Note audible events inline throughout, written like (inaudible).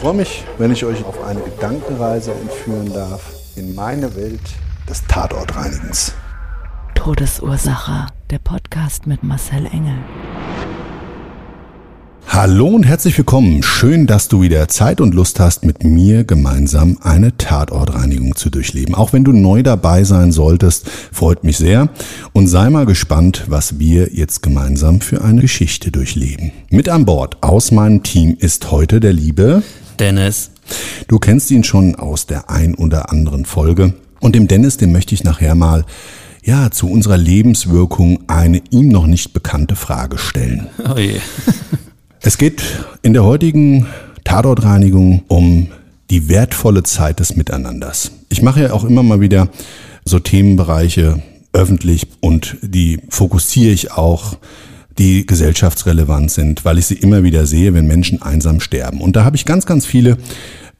Ich freue mich, wenn ich euch auf eine Gedankenreise entführen darf in meine Welt des Tatortreinigens. Todesursache. Der Podcast mit Marcel Engel. Hallo und herzlich willkommen. Schön, dass du wieder Zeit und Lust hast, mit mir gemeinsam eine Tatortreinigung zu durchleben. Auch wenn du neu dabei sein solltest, freut mich sehr. Und sei mal gespannt, was wir jetzt gemeinsam für eine Geschichte durchleben. Mit an Bord aus meinem Team ist heute der liebe Dennis. Du kennst ihn schon aus der ein oder anderen Folge. Und dem Dennis, dem möchte ich nachher mal ja, zu unserer Lebenswirkung eine ihm noch nicht bekannte Frage stellen. Oh je. (laughs) Es geht in der heutigen Tatortreinigung um die wertvolle Zeit des Miteinanders. Ich mache ja auch immer mal wieder so Themenbereiche öffentlich und die fokussiere ich auch, die gesellschaftsrelevant sind, weil ich sie immer wieder sehe, wenn Menschen einsam sterben. Und da habe ich ganz, ganz viele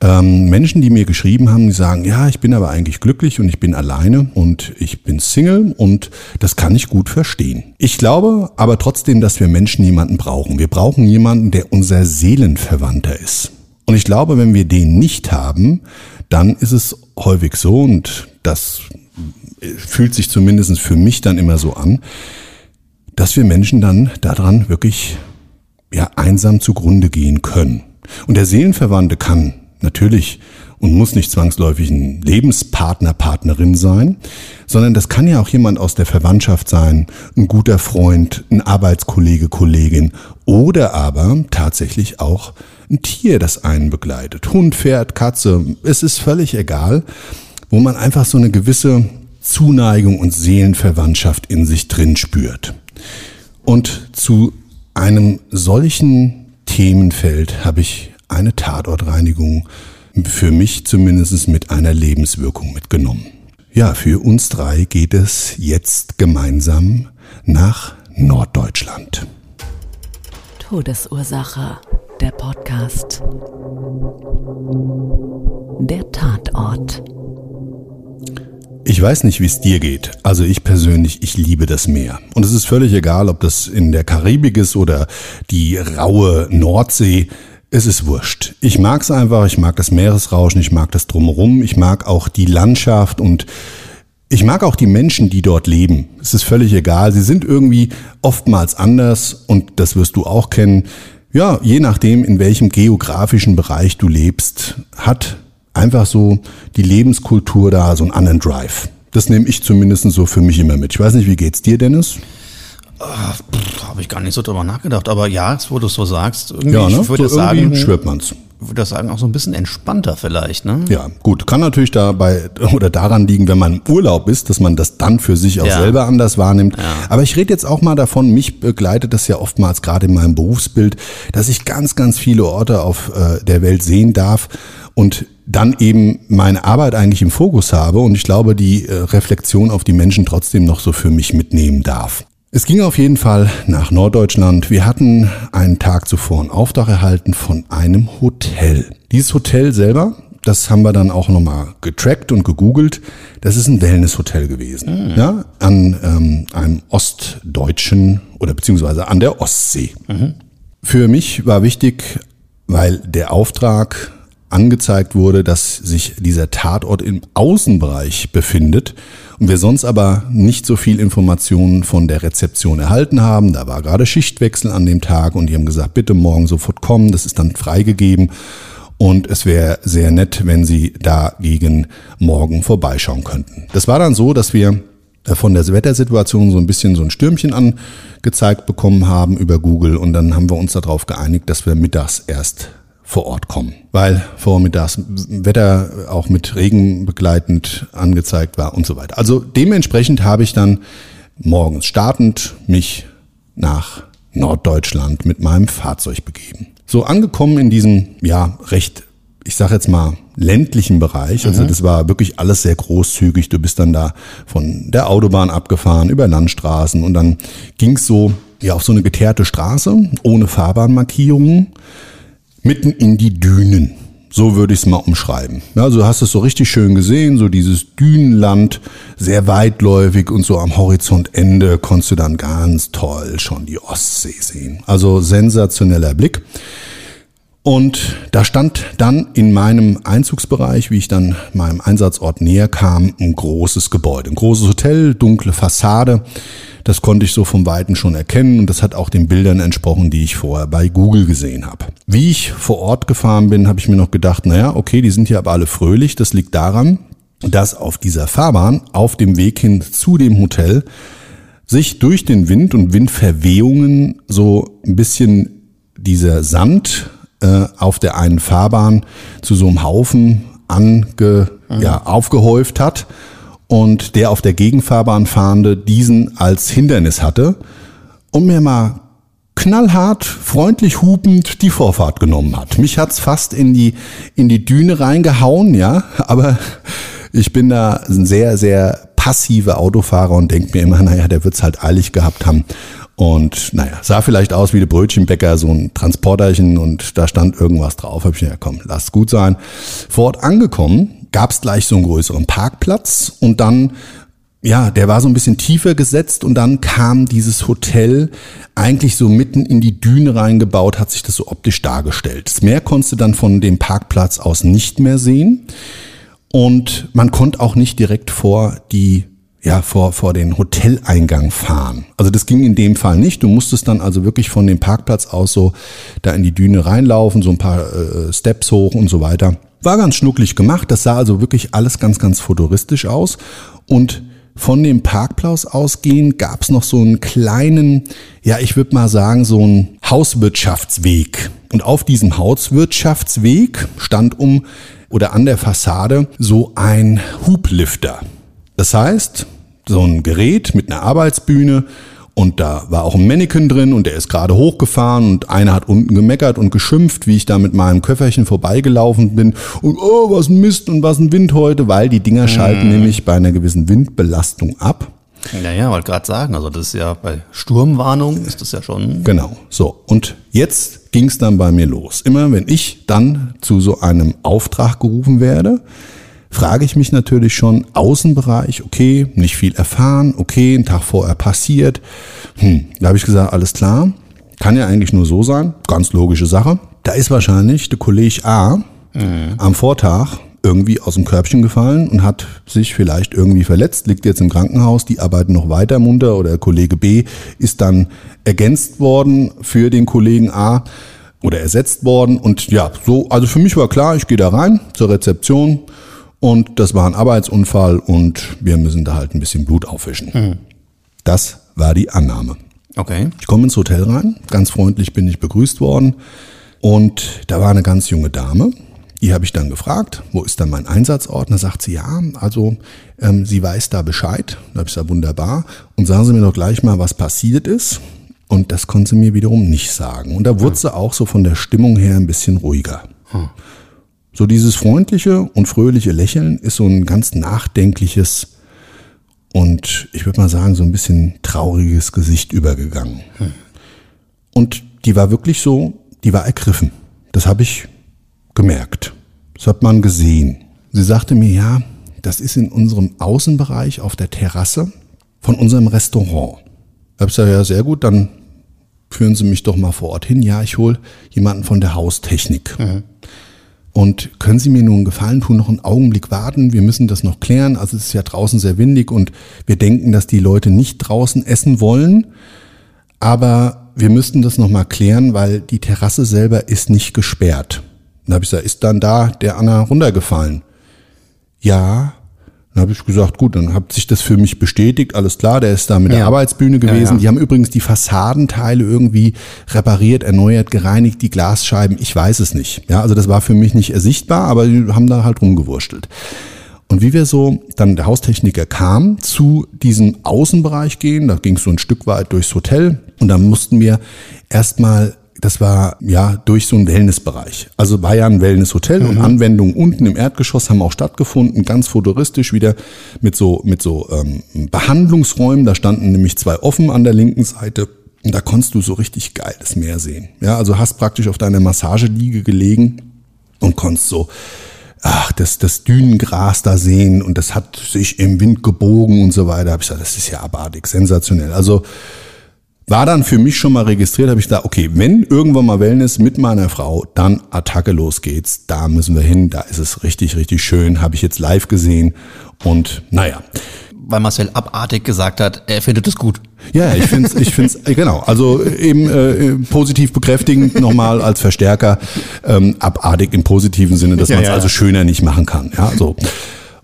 ähm, Menschen, die mir geschrieben haben, die sagen, ja, ich bin aber eigentlich glücklich und ich bin alleine und ich bin Single und das kann ich gut verstehen. Ich glaube aber trotzdem, dass wir Menschen jemanden brauchen. Wir brauchen jemanden, der unser Seelenverwandter ist. Und ich glaube, wenn wir den nicht haben, dann ist es häufig so und das fühlt sich zumindest für mich dann immer so an, dass wir Menschen dann daran wirklich ja einsam zugrunde gehen können. Und der Seelenverwandte kann natürlich und muss nicht zwangsläufig ein Lebenspartner, Partnerin sein, sondern das kann ja auch jemand aus der Verwandtschaft sein, ein guter Freund, ein Arbeitskollege, Kollegin oder aber tatsächlich auch ein Tier, das einen begleitet. Hund, Pferd, Katze, es ist völlig egal, wo man einfach so eine gewisse Zuneigung und Seelenverwandtschaft in sich drin spürt. Und zu einem solchen Themenfeld habe ich eine Tatortreinigung für mich zumindest mit einer Lebenswirkung mitgenommen. Ja, für uns drei geht es jetzt gemeinsam nach Norddeutschland. Todesursache. Der Podcast. Der Tatort. Ich weiß nicht, wie es dir geht. Also ich persönlich, ich liebe das Meer. Und es ist völlig egal, ob das in der Karibik ist oder die raue Nordsee. Es ist wurscht. Ich mag es einfach, ich mag das Meeresrauschen, ich mag das drumherum, ich mag auch die Landschaft und ich mag auch die Menschen, die dort leben. Es ist völlig egal. Sie sind irgendwie oftmals anders und das wirst du auch kennen. Ja, je nachdem, in welchem geografischen Bereich du lebst, hat einfach so die Lebenskultur da so einen anderen Drive. Das nehme ich zumindest so für mich immer mit. Ich weiß nicht, wie geht's dir, Dennis? Äh, Habe ich gar nicht so drüber nachgedacht. Aber ja, wo du es so sagst, irgendwie, Ja, ne? ich würde so sagen, schwört man's. würde das sagen, auch so ein bisschen entspannter vielleicht, ne? Ja, gut, kann natürlich dabei (laughs) oder daran liegen, wenn man im Urlaub ist, dass man das dann für sich auch Ja. selber anders wahrnimmt. Aber ich rede jetzt auch mal davon, mich begleitet das ja oftmals gerade in meinem Berufsbild, dass ich ganz, ganz viele Orte auf äh, der Welt sehen darf und dann eben meine Arbeit eigentlich im Fokus habe und ich glaube, die äh, Reflexion auf die Menschen trotzdem noch so für mich mitnehmen darf. Es ging auf jeden Fall nach Norddeutschland. Wir hatten einen Tag zuvor einen Auftrag erhalten von einem Hotel. Dieses Hotel selber, das haben wir dann auch nochmal getrackt und gegoogelt. Das ist ein Wellnesshotel gewesen. Ja, an ähm, einem ostdeutschen oder beziehungsweise an der Ostsee. Für mich war wichtig, weil der Auftrag angezeigt wurde, dass sich dieser Tatort im Außenbereich befindet und wir sonst aber nicht so viel Informationen von der Rezeption erhalten haben. Da war gerade Schichtwechsel an dem Tag und die haben gesagt, bitte morgen sofort kommen, das ist dann freigegeben. Und es wäre sehr nett, wenn Sie da gegen morgen vorbeischauen könnten. Das war dann so, dass wir äh, von der Wettersituation so ein bisschen so ein Stürmchen angezeigt bekommen haben über Google und dann haben wir uns darauf geeinigt, dass wir mittags erst vor Ort kommen, weil vormittags Wetter auch mit Regen begleitend angezeigt war und so weiter. Also dementsprechend habe ich dann morgens startend mich nach Norddeutschland mit meinem Fahrzeug begeben. So angekommen in diesem, ja, recht, ich sage jetzt mal, ländlichen Bereich. Also mhm. das war wirklich alles sehr großzügig. Du bist dann da von der Autobahn abgefahren, über Landstraßen und dann ging's so, ja, auf so eine geteerte Straße, ohne Fahrbahnmarkierungen, mitten in die Dünen. So würde ich es mal umschreiben. Also du hast es so richtig schön gesehen, so dieses Dünenland, sehr weitläufig und so am Horizontende konntest du dann ganz toll schon die Ostsee sehen. Also sensationeller Blick. Und da stand dann in meinem Einzugsbereich, wie ich dann meinem Einsatzort näher kam, ein großes Gebäude, ein großes Hotel, dunkle Fassade. Das konnte ich so vom Weiten schon erkennen und das hat auch den Bildern entsprochen, die ich vorher bei Google gesehen habe. Wie ich vor Ort gefahren bin, habe ich mir noch gedacht, naja, okay, die sind hier aber alle fröhlich. Das liegt daran, dass auf dieser Fahrbahn, auf dem Weg hin zu dem Hotel, sich durch den Wind und Windverwehungen so ein bisschen dieser Sand äh, auf der einen Fahrbahn zu so einem Haufen ange, mhm. ja, aufgehäuft hat und der auf der Gegenfahrbahn fahrende diesen als Hindernis hatte und mir mal knallhart, freundlich hupend die Vorfahrt genommen hat. Mich hat's fast in die, in die Düne reingehauen, ja, (laughs) aber ich bin da ein sehr, sehr passiver Autofahrer und denke mir immer, naja, der wird's halt eilig gehabt haben. Und naja, sah vielleicht aus wie der Brötchenbäcker, so ein Transporterchen und da stand irgendwas drauf. Hab ich mir, ja komm, lass gut sein. Vor Ort angekommen, gab es gleich so einen größeren Parkplatz und dann ja, der war so ein bisschen tiefer gesetzt und dann kam dieses Hotel eigentlich so mitten in die Düne reingebaut, hat sich das so optisch dargestellt. Das Meer konntest du dann von dem Parkplatz aus nicht mehr sehen und man konnte auch nicht direkt vor die ja, vor, vor den Hoteleingang fahren. Also das ging in dem Fall nicht. Du musstest dann also wirklich von dem Parkplatz aus so da in die Düne reinlaufen, so ein paar äh, Steps hoch und so weiter. War ganz schnucklig gemacht. Das sah also wirklich alles ganz, ganz futuristisch aus. Und von dem Parkplatz ausgehend gab es noch so einen kleinen, ja, ich würde mal sagen, so einen Hauswirtschaftsweg. Und auf diesem Hauswirtschaftsweg stand um oder an der Fassade so ein Hublifter. Das heißt, so ein Gerät mit einer Arbeitsbühne und da war auch ein Mannequin drin und der ist gerade hochgefahren und einer hat unten gemeckert und geschimpft, wie ich da mit meinem Köfferchen vorbeigelaufen bin und oh, was ein Mist und was ein Wind heute, weil die Dinger schalten mhm. nämlich bei einer gewissen Windbelastung ab. Naja, wollte gerade sagen, also das ist ja bei Sturmwarnung ist das ja schon. Genau, so. Und jetzt ging es dann bei mir los. Immer wenn ich dann zu so einem Auftrag gerufen werde, frage ich mich natürlich schon, Außenbereich, okay, nicht viel erfahren, okay, ein Tag vorher passiert. Hm, da habe ich gesagt, alles klar, kann ja eigentlich nur so sein, ganz logische Sache. Da ist wahrscheinlich der Kollege A mhm. am Vortag irgendwie aus dem Körbchen gefallen und hat sich vielleicht irgendwie verletzt, liegt jetzt im Krankenhaus, die arbeiten noch weiter munter oder Kollege B ist dann ergänzt worden für den Kollegen A oder ersetzt worden und ja, so, also für mich war klar, ich gehe da rein zur Rezeption, und das war ein Arbeitsunfall und wir müssen da halt ein bisschen Blut aufwischen. Mhm. Das war die Annahme. Okay. Ich komme ins Hotel rein, ganz freundlich bin ich begrüßt worden und da war eine ganz junge Dame. Die habe ich dann gefragt, wo ist dann mein Einsatzort? Da sagt sie, ja, also ähm, sie weiß da Bescheid. Da habe ich gesagt, wunderbar. Und sagen Sie mir doch gleich mal, was passiert ist. Und das konnte sie mir wiederum nicht sagen. Und da wurde hm. sie auch so von der Stimmung her ein bisschen ruhiger. Hm. So dieses freundliche und fröhliche Lächeln ist so ein ganz nachdenkliches und ich würde mal sagen so ein bisschen trauriges Gesicht übergegangen. Hm. Und die war wirklich so, die war ergriffen. Das habe ich gemerkt. Das hat man gesehen. Sie sagte mir, ja, das ist in unserem Außenbereich auf der Terrasse von unserem Restaurant. Ich habe gesagt, ja, sehr gut, dann führen Sie mich doch mal vor Ort hin. Ja, ich hole jemanden von der Haustechnik. Mhm. Und können Sie mir nun einen Gefallen tun, noch einen Augenblick warten? Wir müssen das noch klären. Also es ist ja draußen sehr windig und wir denken, dass die Leute nicht draußen essen wollen. Aber wir müssten das nochmal klären, weil die Terrasse selber ist nicht gesperrt. Dann habe ich gesagt, ist dann da der Anna runtergefallen? Ja. Dann habe ich gesagt, gut, dann hat sich das für mich bestätigt, alles klar, der ist da mit der Ja. Arbeitsbühne gewesen. Ja, ja. Die haben übrigens die Fassadenteile irgendwie repariert, erneuert, gereinigt, die Glasscheiben, ich weiß es nicht. Ja, also das war für mich nicht sichtbar, aber die haben da halt rumgewurstelt. Und wie wir so, dann der Haustechniker kam, zu diesem Außenbereich gehen, da ging es so ein Stück weit durchs Hotel und dann mussten wir erstmal, das war ja durch so einen Wellnessbereich. Also war ja ein Wellnesshotel und Anwendungen unten im Erdgeschoss haben auch stattgefunden, ganz futuristisch wieder mit so, mit so ähm, Behandlungsräumen. Da standen nämlich zwei offen an der linken Seite. Und da konntest du so richtig geil das Meer sehen. Ja, also hast praktisch auf deiner Massageliege gelegen und konntest so ach, das, das Dünengras da sehen und das hat sich im Wind gebogen und so weiter. Hab ich gesagt, das ist ja abartig, sensationell. Also war dann für mich schon mal registriert, habe ich gesagt, okay, wenn irgendwann mal Wellness mit meiner Frau, dann Attacke, los geht's. Da müssen wir hin, da ist es richtig, richtig schön, habe ich jetzt live gesehen und naja. Weil Marcel abartig gesagt hat, er findet es gut. Ja, ich finde ich find's, äh, genau, also eben äh, positiv bekräftigend nochmal als Verstärker, ähm, abartig im positiven Sinne, dass Ja, man es ja. also schöner nicht machen kann. Ja, so.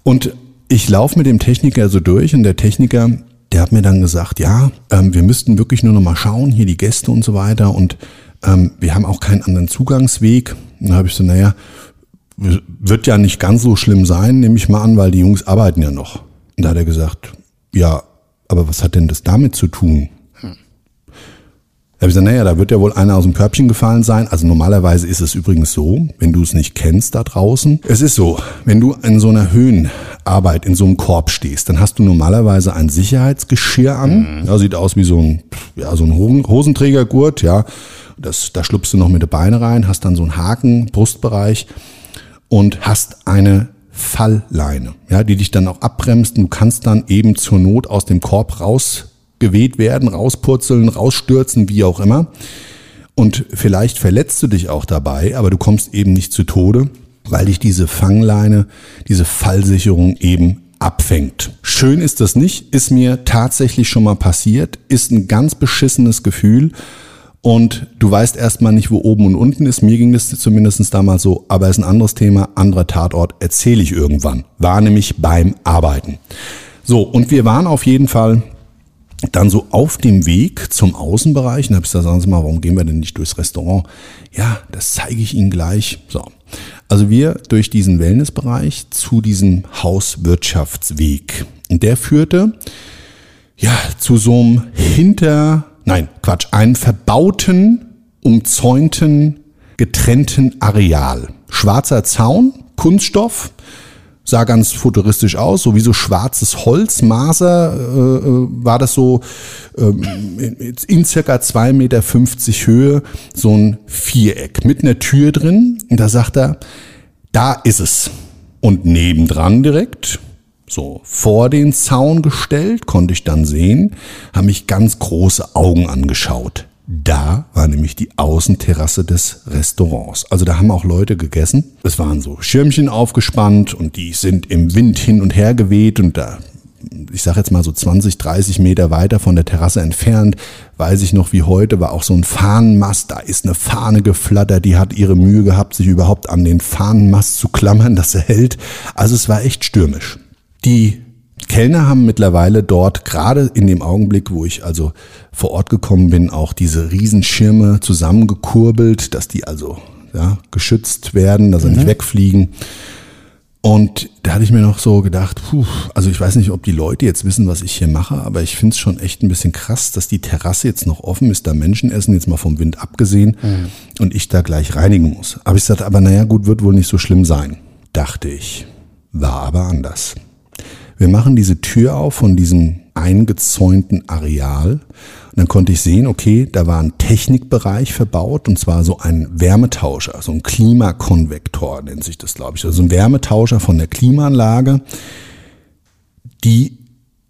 Und ich laufe mit dem Techniker so durch und der Techniker, der hat mir dann gesagt, ja, ähm, wir müssten wirklich nur noch mal schauen, hier die Gäste und so weiter und ähm, wir haben auch keinen anderen Zugangsweg. Und da habe ich so, naja, wird ja nicht ganz so schlimm sein, nehme ich mal an, weil die Jungs arbeiten ja noch. Und da hat er gesagt, ja, aber was hat denn das damit zu tun? Da habe ich gesagt, naja, da wird ja wohl einer aus dem Körbchen gefallen sein. Also normalerweise ist es übrigens so, wenn du es nicht kennst da draußen. Es ist so, wenn du in so einer Höhenarbeit in so einem Korb stehst, dann hast du normalerweise ein Sicherheitsgeschirr an. Ja, sieht aus wie so ein, ja, so ein Hosen- Hosenträgergurt, ja. Das, da schlupfst du noch mit den Beinen rein, hast dann so einen Haken, Brustbereich und hast eine Fallleine, ja, die dich dann auch abbremst. Und du kannst dann eben zur Not aus dem Korb rausgeweht werden, rauspurzeln, rausstürzen, wie auch immer. Und vielleicht verletzt du dich auch dabei, aber du kommst eben nicht zu Tode, weil dich diese Fangleine, diese Fallsicherung eben abfängt. Schön ist das nicht, ist mir tatsächlich schon mal passiert, ist ein ganz beschissenes Gefühl und du weißt erstmal nicht, wo oben und unten ist. Mir ging das zumindest damals so, aber ist ein anderes Thema, anderer Tatort, erzähle ich irgendwann. War nämlich beim Arbeiten. So, und wir waren auf jeden Fall dann so auf dem Weg zum Außenbereich. Und da habe ich gesagt, sagen Sie mal, warum gehen wir denn nicht durchs Restaurant? Ja, das zeige ich Ihnen gleich. So. Also wir durch diesen Wellnessbereich zu diesem Hauswirtschaftsweg. Und der führte ja, zu so einem hinter, nein, Quatsch, einem verbauten, umzäunten, getrennten Areal. Schwarzer Zaun, Kunststoff, sah ganz futuristisch aus, so wie so schwarzes Holz, Maser äh, äh, war das so ähm, in, in circa 2,50 Meter Höhe, so ein Viereck mit einer Tür drin. Und da sagt er, da ist es. Und nebendran direkt, so vor den Zaun gestellt, konnte ich dann sehen, haben mich ganz große Augen angeschaut. Da war nämlich die Außenterrasse des Restaurants. Also da haben auch Leute gegessen. Es waren so Schirmchen aufgespannt und die sind im Wind hin und her geweht und da, ich sage jetzt mal so 20, 30 Meter weiter von der Terrasse entfernt, weiß ich noch wie heute, war auch so ein Fahnenmast. Da ist eine Fahne geflattert, die hat ihre Mühe gehabt, sich überhaupt an den Fahnenmast zu klammern, dass er hält. Also es war echt stürmisch. Die Kellner haben mittlerweile dort, gerade in dem Augenblick, wo ich also vor Ort gekommen bin, auch diese Riesenschirme zusammengekurbelt, dass die also ja, geschützt werden, dass sie nicht wegfliegen. Und da hatte ich mir noch so gedacht, puh, also ich weiß nicht, ob die Leute jetzt wissen, was ich hier mache, aber ich finde es schon echt ein bisschen krass, dass die Terrasse jetzt noch offen ist, da Menschen essen, jetzt mal vom Wind abgesehen, und ich da gleich reinigen muss. Aber ich sagte, aber naja, gut, wird wohl nicht so schlimm sein, dachte ich. War aber anders. Wir machen diese Tür auf von diesem eingezäunten Areal. Und dann konnte ich sehen, okay, da war ein Technikbereich verbaut und zwar so ein Wärmetauscher, so ein Klimakonvektor nennt sich das, glaube ich. Also ein Wärmetauscher von der Klimaanlage, die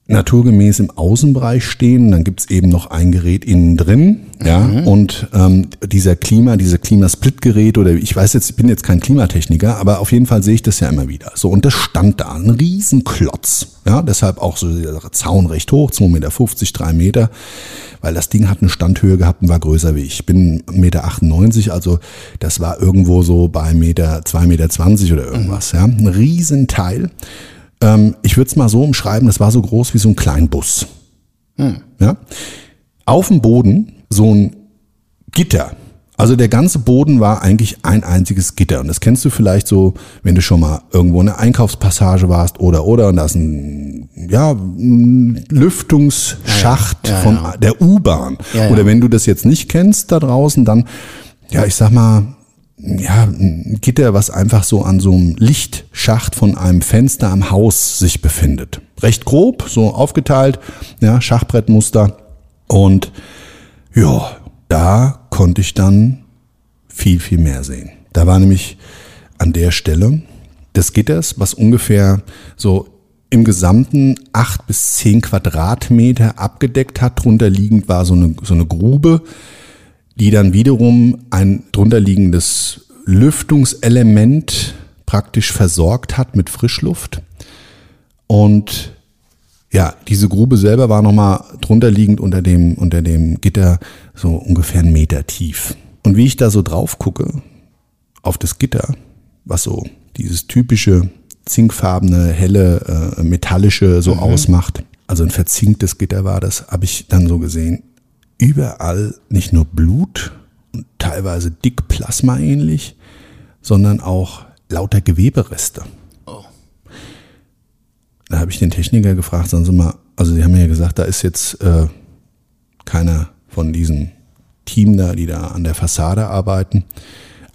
naturgemäß im Außenbereich stehen. Dann gibt's eben noch ein Gerät innen drin. Ja, und ähm, dieser Klima, diese Klimasplit-Gerät oder ich weiß jetzt, ich bin jetzt kein Klimatechniker, aber auf jeden Fall sehe ich das ja immer wieder. So, und das stand da, ein Riesenklotz. Ja, deshalb auch so der Zaun recht hoch, 2,50 Meter, 3 Meter, weil das Ding hat eine Standhöhe gehabt und war größer wie ich. Ich bin 1,98 Meter, also das war irgendwo so bei Meter, 2,20 Meter oder irgendwas. Ja, ein Riesenteil. Ähm, ich würde es mal so umschreiben, das war so groß wie so ein Kleinbus. Ja? Auf dem Boden so ein Gitter. Also der ganze Boden war eigentlich ein einziges Gitter. Und das kennst du vielleicht so, wenn du schon mal irgendwo in einer Einkaufspassage warst oder oder und da ist ein, ja, ein Lüftungsschacht Ja, ja, von ja. der U-Bahn. Oder wenn du das jetzt nicht kennst da draußen, dann, ja, ich sag mal, ja, ein Gitter, was einfach so an so einem Lichtschacht von einem Fenster am Haus sich befindet. Recht grob, so aufgeteilt, ja, Schachbrettmuster. Und ja, da konnte ich dann viel, viel mehr sehen. Da war nämlich an der Stelle des Gitters, was ungefähr so im Gesamten acht bis zehn Quadratmeter abgedeckt hat. Drunter liegend war so eine, so eine Grube, die dann wiederum ein drunterliegendes Lüftungselement praktisch versorgt hat mit Frischluft. Und ja, diese Grube selber war nochmal drunterliegend unter dem, unter dem Gitter so ungefähr einen Meter tief. Und wie ich da so drauf gucke, auf das Gitter, was so dieses typische zinkfarbene, helle, äh, metallische so ausmacht, also ein verzinktes Gitter war das, habe ich dann so gesehen, überall nicht nur Blut und teilweise dick Plasma ähnlich, sondern auch lauter Gewebereste. Da habe ich den Techniker gefragt, sagen Sie mal, also Sie haben mir ja gesagt, da ist jetzt äh, keiner von diesem Team da, die da an der Fassade arbeiten,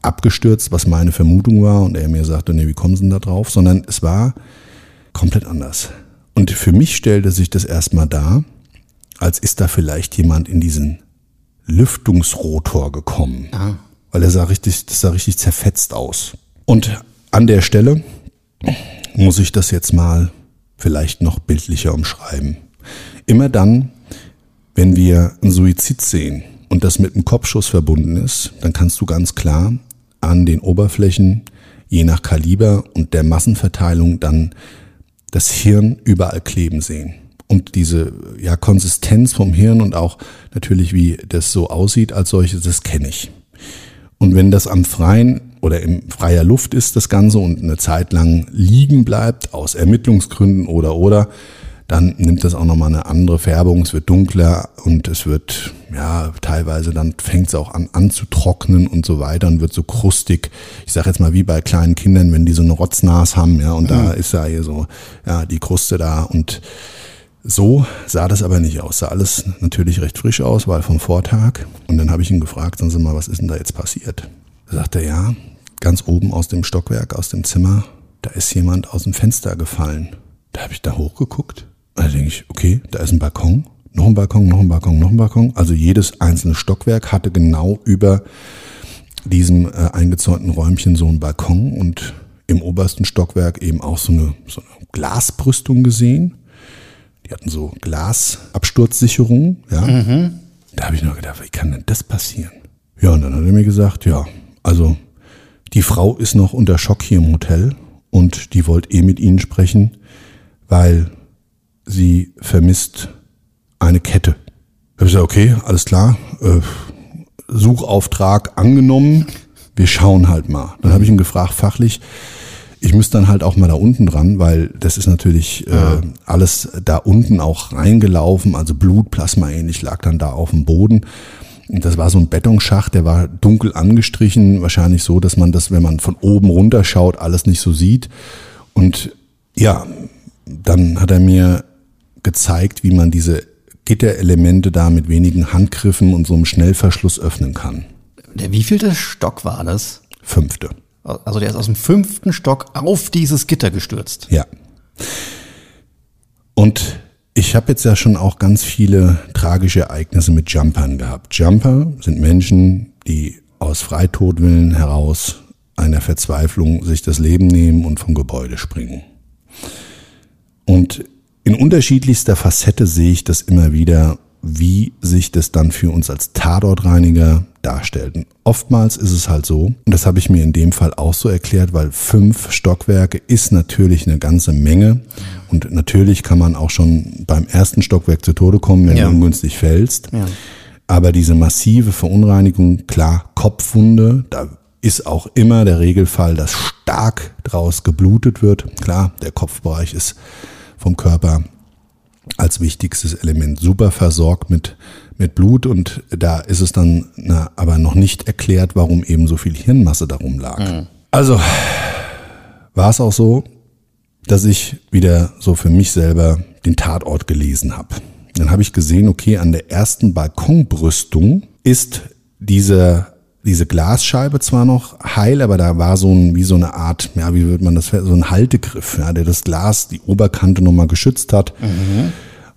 abgestürzt, was meine Vermutung war. Und er mir sagte, nee, wie kommen Sie denn da drauf? Sondern es war komplett anders. Und für mich stellte sich das erstmal dar, als ist da vielleicht jemand in diesen Lüftungsrotor gekommen. Weil er sah richtig, das sah richtig zerfetzt aus. Und an der Stelle muss ich das jetzt mal vielleicht noch bildlicher umschreiben. Immer dann, wenn wir einen Suizid sehen und das mit einem Kopfschuss verbunden ist, dann kannst du ganz klar an den Oberflächen, je nach Kaliber und der Massenverteilung, dann das Hirn überall kleben sehen. Und diese ja, Konsistenz vom Hirn und auch natürlich, wie das so aussieht als solches, das kenne ich. Und wenn das am freien oder in freier Luft ist, das Ganze, und eine Zeit lang liegen bleibt, aus Ermittlungsgründen oder oder, dann nimmt das auch nochmal eine andere Färbung, es wird dunkler und es wird, ja, teilweise dann fängt es auch an anzutrocknen und so weiter und wird so krustig. Ich sage jetzt mal wie bei kleinen Kindern, wenn die so eine Rotznaas haben, ja, und da ist ja hier so, ja, die Kruste da und so sah das aber nicht aus. Sah alles natürlich recht frisch aus, weil vom Vortag. Und dann habe ich ihn gefragt, sagen Sie mal, was ist denn da jetzt passiert? Da sagt er, ja, ganz oben aus dem Stockwerk, aus dem Zimmer, da ist jemand aus dem Fenster gefallen. Da habe ich da hochgeguckt. Da denke ich, okay, da ist ein Balkon, noch ein Balkon, noch ein Balkon, noch ein Balkon. Also jedes einzelne Stockwerk hatte genau über diesem äh, eingezäunten Räumchen so einen Balkon und im obersten Stockwerk eben auch so eine, so eine Glasbrüstung gesehen. Die hatten so Glasabsturzsicherungen, ja. Da habe ich nur gedacht, wie kann denn das passieren? Ja, und dann hat er mir gesagt, ja, also die Frau ist noch unter Schock hier im Hotel und die wollte eh mit Ihnen sprechen, weil sie vermisst eine Kette. Da habe ich gesagt, okay, alles klar, äh, Suchauftrag angenommen, wir schauen halt mal. Dann habe ich ihn gefragt, fachlich, ich müsste dann halt auch mal da unten dran, weil das ist natürlich äh, alles da unten auch reingelaufen, also Blut, Plasma ähnlich lag dann da auf dem Boden. Und das war so ein Betonschacht, der war dunkel angestrichen, wahrscheinlich so, dass man das, wenn man von oben runter schaut, alles nicht so sieht. Und ja, dann hat er mir gezeigt, wie man diese Gitterelemente da mit wenigen Handgriffen und so einem Schnellverschluss öffnen kann. Der wievielte Stock war das? Fünfte. Also der ist aus dem fünften Stock auf dieses Gitter gestürzt. Ja. Und ich habe jetzt ja schon auch ganz viele tragische Ereignisse mit Jumpern gehabt. Jumper sind Menschen, die aus Freitodwillen heraus einer Verzweiflung sich das Leben nehmen und vom Gebäude springen. Und in unterschiedlichster Facette sehe ich das immer wieder, wie sich das dann für uns als Tatortreiniger darstellt. Und oftmals ist es halt so, und das habe ich mir in dem Fall auch so erklärt, weil fünf Stockwerke ist natürlich eine ganze Menge. Und natürlich kann man auch schon beim ersten Stockwerk zu Tode kommen, wenn Ja. du ungünstig fällst. Ja. Aber diese massive Verunreinigung, klar, Kopfwunde, da ist auch immer der Regelfall, dass stark draus geblutet wird. Klar, der Kopfbereich ist vom Körper als wichtigstes Element super versorgt mit, mit Blut und da ist es dann na, aber noch nicht erklärt, warum eben so viel Hirnmasse darum lag. Also war es auch so, dass ich wieder so für mich selber den Tatort gelesen habe. Dann habe ich gesehen, okay, an der ersten Balkonbrüstung ist diese, diese Glasscheibe zwar noch heil, aber da war so ein, wie so eine Art, ja, wie würde man das, so ein Haltegriff, ja, der das Glas, die Oberkante nochmal geschützt hat.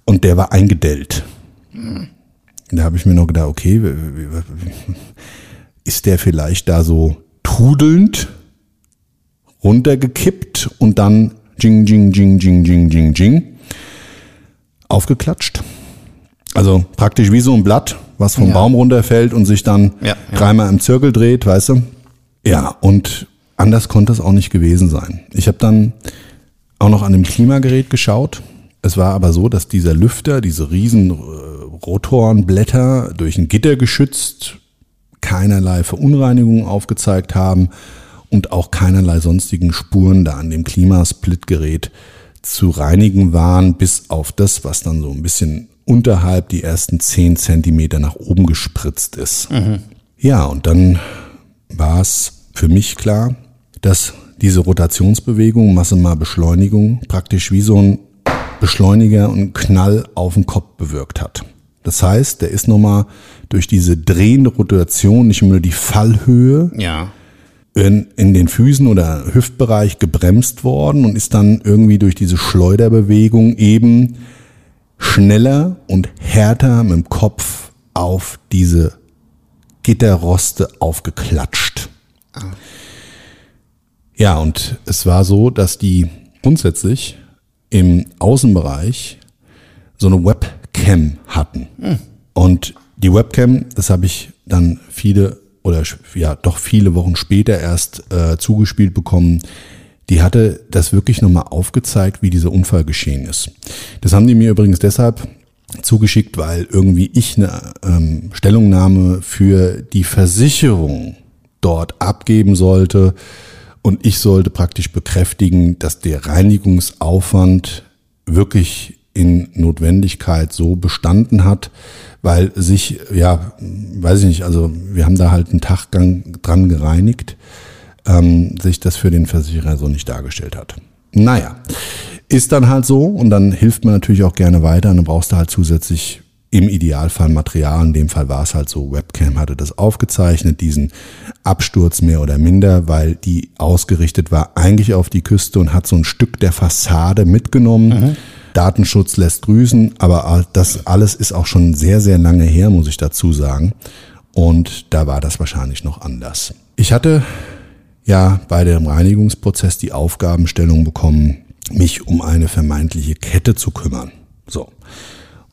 Und der war eingedellt. Und da habe ich mir noch gedacht, okay, ist der vielleicht da so tudelnd runtergekippt und dann jing, jing, jing, jing, jing, jing, jing aufgeklatscht. Also praktisch wie so ein Blatt, was vom Ja. Baum runterfällt und sich dann Ja, ja. dreimal im Zirkel dreht, weißt du? Ja, und anders konnte es auch nicht gewesen sein. Ich habe dann auch noch an dem Klimagerät geschaut. Es war aber so, dass dieser Lüfter, diese riesen äh, Rotorenblätter durch ein Gitter geschützt, keinerlei Verunreinigungen aufgezeigt haben und auch keinerlei sonstigen Spuren da an dem Klimasplitgerät zu reinigen waren, bis auf das, was dann so ein bisschen unterhalb die ersten 10 Zentimeter nach oben gespritzt ist. Ja, und dann war es für mich klar, dass diese Rotationsbewegung, Masse mal Beschleunigung, praktisch wie so ein Beschleuniger und Knall auf den Kopf bewirkt hat. Das heißt, der ist nochmal durch diese drehende Rotation, nicht nur die Fallhöhe, Ja. in, in den Füßen oder Hüftbereich gebremst worden und ist dann irgendwie durch diese Schleuderbewegung eben schneller und härter mit dem Kopf auf diese Gitterroste aufgeklatscht. Ja, und es war so, dass die grundsätzlich im Außenbereich so eine Webcam hatten. Und die Webcam, das habe ich dann viele oder ja doch viele Wochen später erst äh, zugespielt bekommen, die hatte das wirklich nochmal aufgezeigt, wie dieser Unfall geschehen ist. Das haben die mir übrigens deshalb zugeschickt, weil irgendwie ich eine ähm, Stellungnahme für die Versicherung dort abgeben sollte und ich sollte praktisch bekräftigen, dass der Reinigungsaufwand wirklich in Notwendigkeit so bestanden hat, weil sich, ja, weiß ich nicht, also wir haben da halt einen Taggang dran gereinigt, ähm, sich das für den Versicherer so nicht dargestellt hat. Naja, ist dann halt so und dann hilft man natürlich auch gerne weiter und dann brauchst du halt zusätzlich im Idealfall Material. In dem Fall war es halt so, Webcam hatte das aufgezeichnet, diesen Absturz mehr oder minder, weil die ausgerichtet war eigentlich auf die Küste und hat so ein Stück der Fassade mitgenommen. Datenschutz lässt grüßen, aber das alles ist auch schon sehr, sehr lange her, muss ich dazu sagen. Und da war das wahrscheinlich noch anders. Ich hatte ja bei dem Reinigungsprozess die Aufgabenstellung bekommen, mich um eine vermeintliche Kette zu kümmern. So.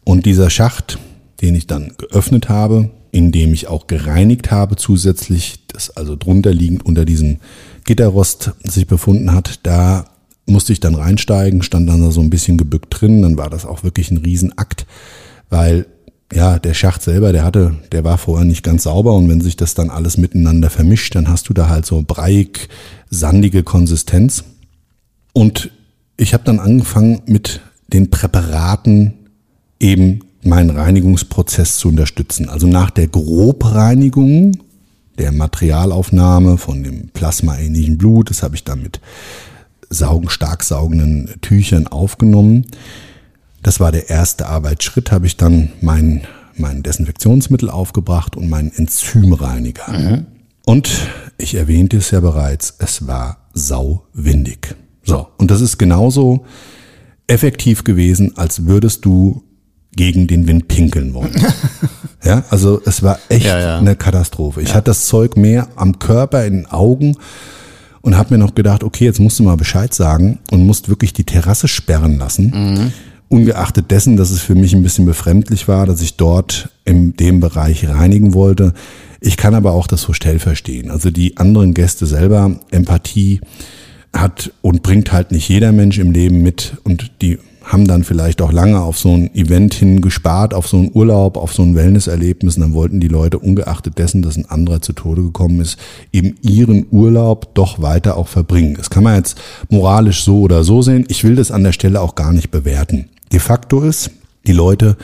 Und dieser Schacht, den ich dann geöffnet habe, in dem ich auch gereinigt habe zusätzlich, das also drunter liegend unter diesem Gitterrost sich befunden hat, da musste ich dann reinsteigen, stand dann da so ein bisschen gebückt drin, dann war das auch wirklich ein Riesenakt, weil ja, der Schacht selber, der hatte, der war vorher nicht ganz sauber und wenn sich das dann alles miteinander vermischt, dann hast du da halt so breiig, sandige Konsistenz. Und ich habe dann angefangen mit den Präparaten eben meinen Reinigungsprozess zu unterstützen. Also nach der Grobreinigung der Materialaufnahme von dem plasmaähnlichen Blut, das habe ich dann mit saugen, stark saugenden Tüchern aufgenommen. Das war der erste Arbeitsschritt, habe ich dann mein, mein Desinfektionsmittel aufgebracht und meinen Enzymreiniger. Und ich erwähnte es ja bereits, es war sauwindig. So, und das ist genauso effektiv gewesen, als würdest du gegen den Wind pinkeln wollen. (laughs) ja, also es war echt Ja, ja. eine Katastrophe. Ich hatte das Zeug mehr am Körper, in den Augen und habe mir noch gedacht, okay, jetzt musst du mal Bescheid sagen und musst wirklich die Terrasse sperren lassen. Ungeachtet dessen, dass es für mich ein bisschen befremdlich war, dass ich dort in dem Bereich reinigen wollte. Ich kann aber auch das Hostel verstehen. Also die anderen Gäste selber, Empathie hat und bringt halt nicht jeder Mensch im Leben mit und die haben dann vielleicht auch lange auf so ein Event hingespart, auf so einen Urlaub, auf so ein Wellnesserlebnis. Und dann wollten die Leute, ungeachtet dessen, dass ein anderer zu Tode gekommen ist, eben ihren Urlaub doch weiter auch verbringen. Das kann man jetzt moralisch so oder so sehen. Ich will das an der Stelle auch gar nicht bewerten. De facto ist, die Leute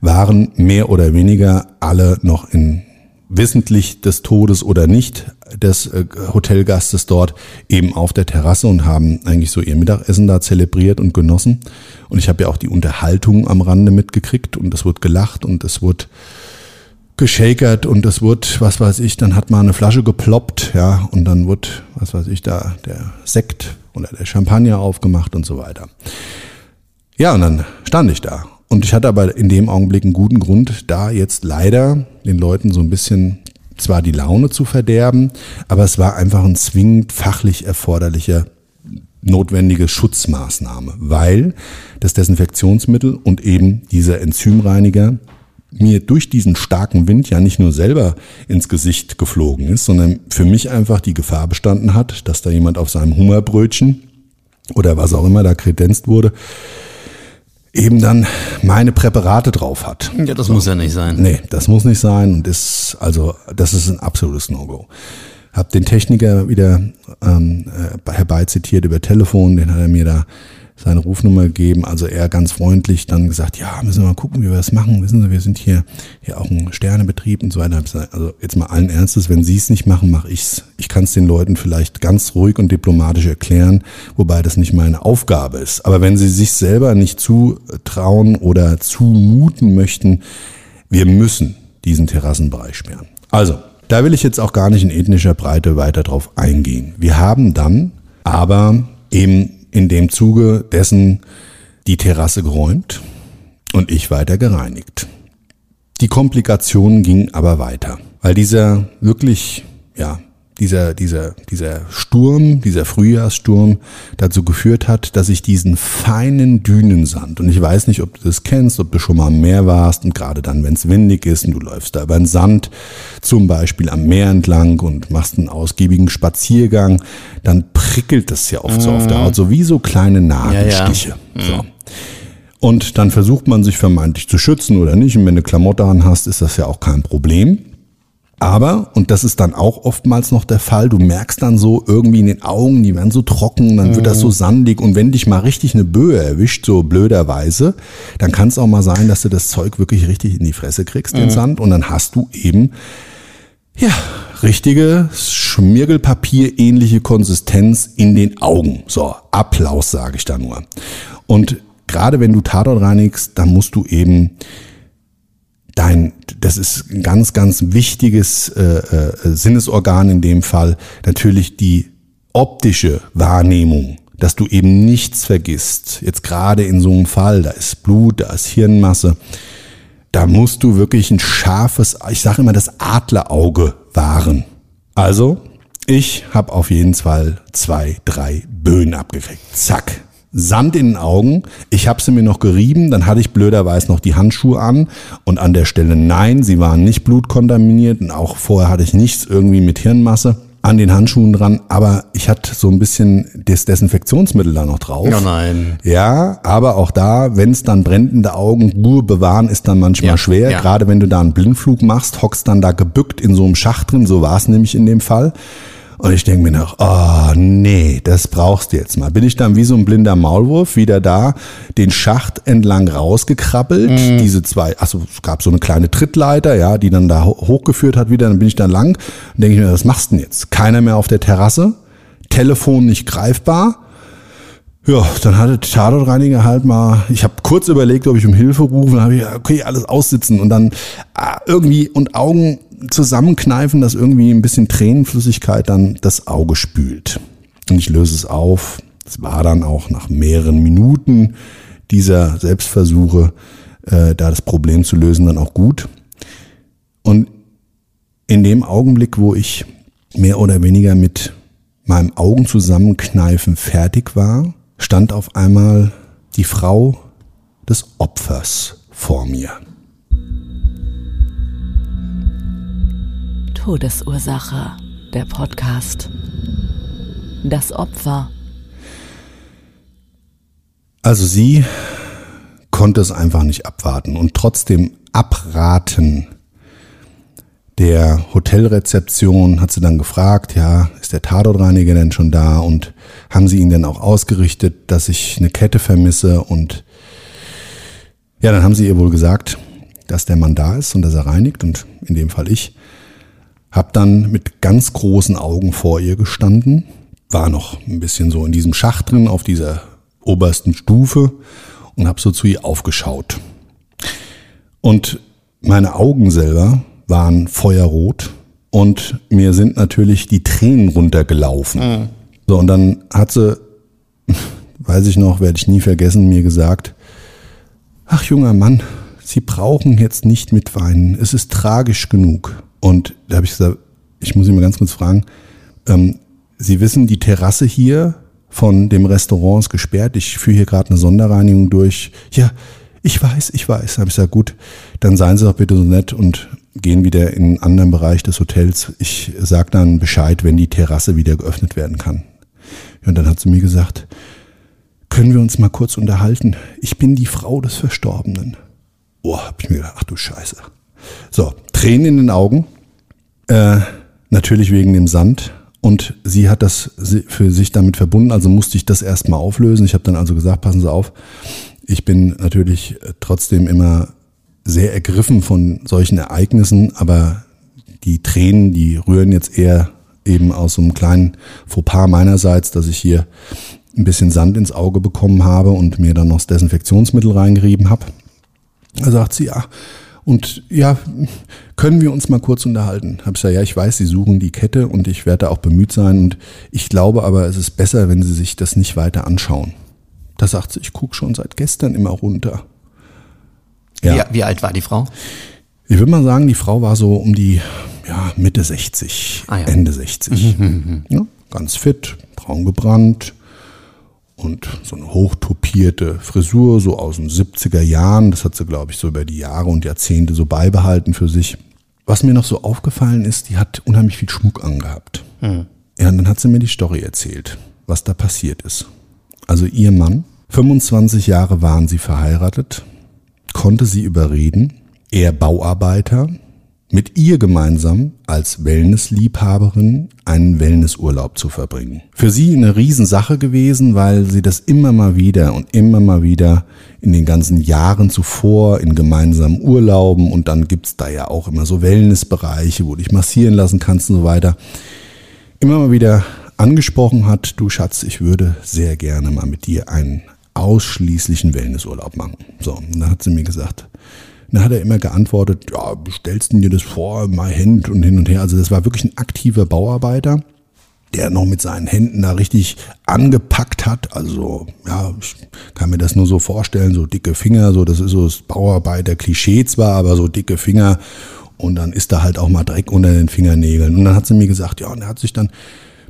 waren mehr oder weniger alle noch in wissentlich des Todes oder nicht des äh, Hotelgastes dort eben auf der Terrasse und haben eigentlich so ihr Mittagessen da zelebriert und genossen. Und ich habe ja auch die Unterhaltung am Rande mitgekriegt und es wurde gelacht und es wurde geschakert und es wurde, was weiß ich, dann hat man eine Flasche geploppt, ja, und dann wurde, was weiß ich, da der Sekt oder der Champagner aufgemacht und so weiter. Ja, und dann stand ich da. Und ich hatte aber in dem Augenblick einen guten Grund, da jetzt leider den Leuten so ein bisschen zwar die Laune zu verderben, aber es war einfach ein zwingend fachlich erforderlicher notwendige Schutzmaßnahme, weil das Desinfektionsmittel und eben dieser Enzymreiniger mir durch diesen starken Wind ja nicht nur selber ins Gesicht geflogen ist, sondern für mich einfach die Gefahr bestanden hat, dass da jemand auf seinem Hummerbrötchen oder was auch immer da kredenzt wurde, eben dann meine Präparate drauf hat. Ja, das so. muss ja nicht sein. Nee, das muss nicht sein und ist, also, das ist ein absolutes No-Go. Hab den Techniker wieder ähm, äh, herbeizitiert über Telefon, den hat er mir da seine Rufnummer gegeben. Also er ganz freundlich dann gesagt, ja, müssen wir mal gucken, wie wir das machen. Wissen Sie, wir sind hier, hier auch ein Sternebetrieb und so weiter. Also jetzt mal allen Ernstes, wenn Sie es nicht machen, mache ich's. Ich kann es den Leuten vielleicht ganz ruhig und diplomatisch erklären, wobei das nicht meine Aufgabe ist. Aber wenn Sie sich selber nicht zutrauen oder zumuten möchten, wir müssen diesen Terrassenbereich sperren. Also, da will ich jetzt auch gar nicht in ethnischer Breite weiter drauf eingehen. Wir haben dann aber eben in dem Zuge dessen die Terrasse geräumt und ich weiter gereinigt. Die Komplikation ging aber weiter, weil dieser wirklich, ja, dieser, dieser, dieser Sturm, dieser Frühjahrssturm dazu geführt hat, dass ich diesen feinen Dünensand, und ich weiß nicht, ob du das kennst, ob du schon mal am Meer warst und gerade dann, wenn es windig ist und du läufst da über den Sand, zum Beispiel am Meer entlang und machst einen ausgiebigen Spaziergang, dann prickelt das ja oft mhm. so auf der Haut, so wie so kleine Nadelstiche. Ja, ja. Mhm. So. Und dann versucht man sich vermeintlich zu schützen oder nicht. Und wenn du Klamotte an hast, ist das ja auch kein Problem. Aber, und das ist dann auch oftmals noch der Fall, du merkst dann so irgendwie in den Augen, die werden so trocken, dann wird das so mhm. sandig und wenn dich mal richtig eine Böe erwischt, so blöderweise, dann kann es auch mal sein, dass du das Zeug wirklich richtig in die Fresse kriegst, den mhm. Sand, und dann hast du eben, ja, richtige Schmirgelpapier ähnliche Konsistenz in den Augen. So, Applaus sage ich da nur. Und gerade wenn du Tatort reinigst, dann musst du eben dein, das ist ein ganz, ganz wichtiges äh, äh, Sinnesorgan in dem Fall, natürlich die optische Wahrnehmung, dass du eben nichts vergisst. Jetzt gerade in so einem Fall, da ist Blut, da ist Hirnmasse, da musst du wirklich ein scharfes, ich sage immer das Adlerauge wahren. Also, ich habe auf jeden Fall zwei, drei Böen abgekriegt. Zack, Sand in den Augen. Ich habe sie mir noch gerieben, dann hatte ich blöderweise noch die Handschuhe an und an der Stelle nein, sie waren nicht blutkontaminiert und auch vorher hatte ich nichts irgendwie mit Hirnmasse an den Handschuhen dran, aber ich hatte so ein bisschen das Desinfektionsmittel da noch drauf. Ja, nein. Ja, aber auch da, wenn es dann brennende Augen, Ruhe bewahren ist dann manchmal ja, schwer. Ja. Gerade wenn du da einen Blindflug machst, hockst dann da gebückt in so einem Schacht drin, so war es nämlich in dem Fall. Und ich denke mir noch, oh nee, das brauchst du jetzt mal. Bin ich dann wie so ein blinder Maulwurf wieder da, den Schacht entlang rausgekrabbelt, mhm. diese zwei, also es gab so eine kleine Trittleiter, ja, die dann da hochgeführt hat wieder, dann bin ich da lang und denke ich mir, was machst du denn jetzt? Keiner mehr auf der Terrasse, Telefon nicht greifbar. Ja, dann hatte der Tatortreiniger halt mal, ich habe kurz überlegt, ob ich um Hilfe rufe, dann habe ich, okay, alles aussitzen und dann ah, irgendwie und Augen zusammenkneifen, dass irgendwie ein bisschen Tränenflüssigkeit dann das Auge spült. Und ich löse es auf. Es war dann auch nach mehreren Minuten dieser Selbstversuche, äh, da das Problem zu lösen, dann auch gut. Und in dem Augenblick, wo ich mehr oder weniger mit meinem Augen zusammenkneifen fertig war, stand auf einmal die Frau des Opfers vor mir. Todesursache, der Podcast. Das Opfer. Also sie konnte es einfach nicht abwarten und trotzdem abraten. Der Hotelrezeption hat sie dann gefragt, ja, ist der Tatortreiniger denn schon da und haben sie ihn denn auch ausgerichtet, dass ich eine Kette vermisse und ja, dann haben sie ihr wohl gesagt, dass der Mann da ist und dass er reinigt und in dem Fall ich. Hab dann mit ganz großen Augen vor ihr gestanden, war noch ein bisschen so in diesem Schacht drin auf dieser obersten Stufe und hab so zu ihr aufgeschaut. Und meine Augen selber waren feuerrot und mir sind natürlich die Tränen runtergelaufen. Mhm. So, und dann hat sie, (laughs) weiß ich noch, werde ich nie vergessen, mir gesagt, ach junger Mann, Sie brauchen jetzt nicht mitweinen, es ist tragisch genug. Und da habe ich gesagt, ich muss Sie mal ganz kurz fragen, ähm, Sie wissen, die Terrasse hier von dem Restaurant ist gesperrt, ich führe hier gerade eine Sonderreinigung durch. Ja, ich weiß, ich weiß. Da habe ich gesagt, gut, dann seien Sie doch bitte so nett und gehen wieder in einen anderen Bereich des Hotels. Ich sage dann Bescheid, wenn die Terrasse wieder geöffnet werden kann. Und dann hat sie mir gesagt, können wir uns mal kurz unterhalten? Ich bin die Frau des Verstorbenen. Oh, hab ich mir gedacht, ach du Scheiße. So, Tränen in den Augen. Äh, natürlich wegen dem Sand. Und sie hat das für sich damit verbunden, also musste ich das erstmal auflösen. Ich habe dann also gesagt, passen Sie auf, ich bin natürlich trotzdem immer sehr ergriffen von solchen Ereignissen, aber die Tränen, die rühren jetzt eher eben aus so einem kleinen Fauxpas meinerseits, dass ich hier ein bisschen Sand ins Auge bekommen habe und mir dann noch das Desinfektionsmittel reingerieben habe. Da sagt sie, ja, und ja, können wir uns mal kurz unterhalten? Hab ich gesagt, ja, ich weiß, Sie suchen die Kette und ich werde auch bemüht sein und ich glaube aber, es ist besser, wenn Sie sich das nicht weiter anschauen. Da sagt sie, ich gucke schon seit gestern immer runter. Ja. Wie, wie alt war die Frau? Ich würde mal sagen, die Frau war so um die ja, Mitte 60, ah, ja. Ende 60. Mhm, mhm, mhm, ja, ganz fit, braun gebrannt und so eine hochtopierte Frisur, so aus den 70er Jahren. Das hat sie, glaube ich, so über die Jahre und Jahrzehnte so beibehalten für sich. Was mir noch so aufgefallen ist, die hat unheimlich viel Schmuck angehabt. Mhm. Ja, und dann hat sie mir die Story erzählt, was da passiert ist. Also ihr Mann, 25 Jahre waren sie verheiratet, konnte sie überreden, er Bauarbeiter, mit ihr gemeinsam als Wellnessliebhaberin einen Wellnessurlaub zu verbringen. Für sie eine Riesensache gewesen, weil sie das immer mal wieder und immer mal wieder in den ganzen Jahren zuvor in gemeinsamen Urlauben und dann gibt's da ja auch immer so Wellnessbereiche, wo du dich massieren lassen kannst und so weiter, immer mal wieder angesprochen hat, du Schatz, ich würde sehr gerne mal mit dir einen ausschließlichen Wellnessurlaub machen. So, und dann hat sie mir gesagt, dann hat er immer geantwortet, ja, stellst du dir das vor, mal Hand und hin und her. Also das war wirklich ein aktiver Bauarbeiter, der noch mit seinen Händen da richtig angepackt hat. Also, ja, ich kann mir das nur so vorstellen, so dicke Finger, so das ist so das Bauarbeiter-Klischee zwar, aber so dicke Finger. Und dann ist da halt auch mal Dreck unter den Fingernägeln. Und dann hat sie mir gesagt, ja, und er hat sich dann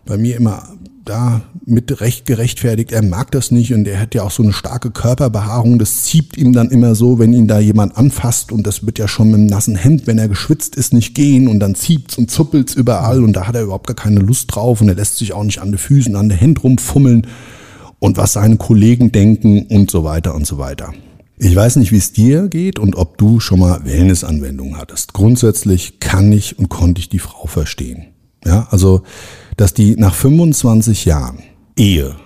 bei mir immer da mit Recht gerechtfertigt, er mag das nicht und er hat ja auch so eine starke Körperbehaarung, das zieht ihm dann immer so, wenn ihn da jemand anfasst und das wird ja schon mit einem nassen Hemd, wenn er geschwitzt ist, nicht gehen und dann zieht's und zuppelt's überall und da hat er überhaupt gar keine Lust drauf und er lässt sich auch nicht an den Füßen, an den Händen rumfummeln und was seine Kollegen denken und so weiter und so weiter. Ich weiß nicht, wie es dir geht und ob du schon mal Wellnessanwendungen hattest. Grundsätzlich kann ich und konnte ich die Frau verstehen. Ja, also dass die nach 25 Jahren Ehe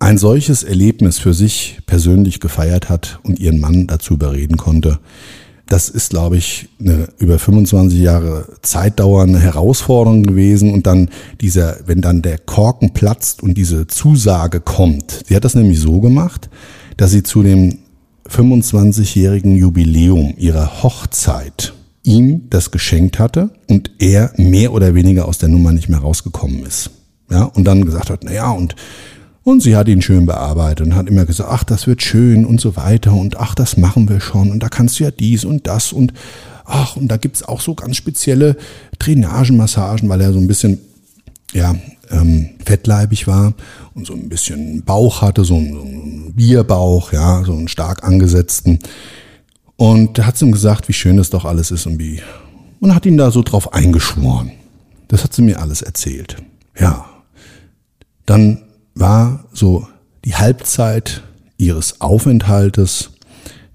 ein solches Erlebnis für sich persönlich gefeiert hat und ihren Mann dazu überreden konnte. Das ist, glaube ich, eine über 25 Jahre Zeit dauernde Herausforderung gewesen. Und dann dieser, wenn dann der Korken platzt und diese Zusage kommt. Sie hat das nämlich so gemacht, dass sie zu dem 25-jährigen Jubiläum ihrer Hochzeit ihm das geschenkt hatte und er mehr oder weniger aus der Nummer nicht mehr rausgekommen ist. Ja, und dann gesagt hat, na ja, und, und sie hat ihn schön bearbeitet und hat immer gesagt, ach, das wird schön und so weiter und ach, das machen wir schon und da kannst du ja dies und das und ach, und da gibt's auch so ganz spezielle Drainagenmassagen, weil er so ein bisschen, ja, ähm, fettleibig war und so ein bisschen Bauch hatte, so einen, so einen Bierbauch, ja, so einen stark angesetzten. Und da hat sie ihm gesagt, wie schön das doch alles ist und wie, und hat ihn da so drauf eingeschworen. Das hat sie mir alles erzählt. Ja. Dann war so die Halbzeit ihres Aufenthaltes,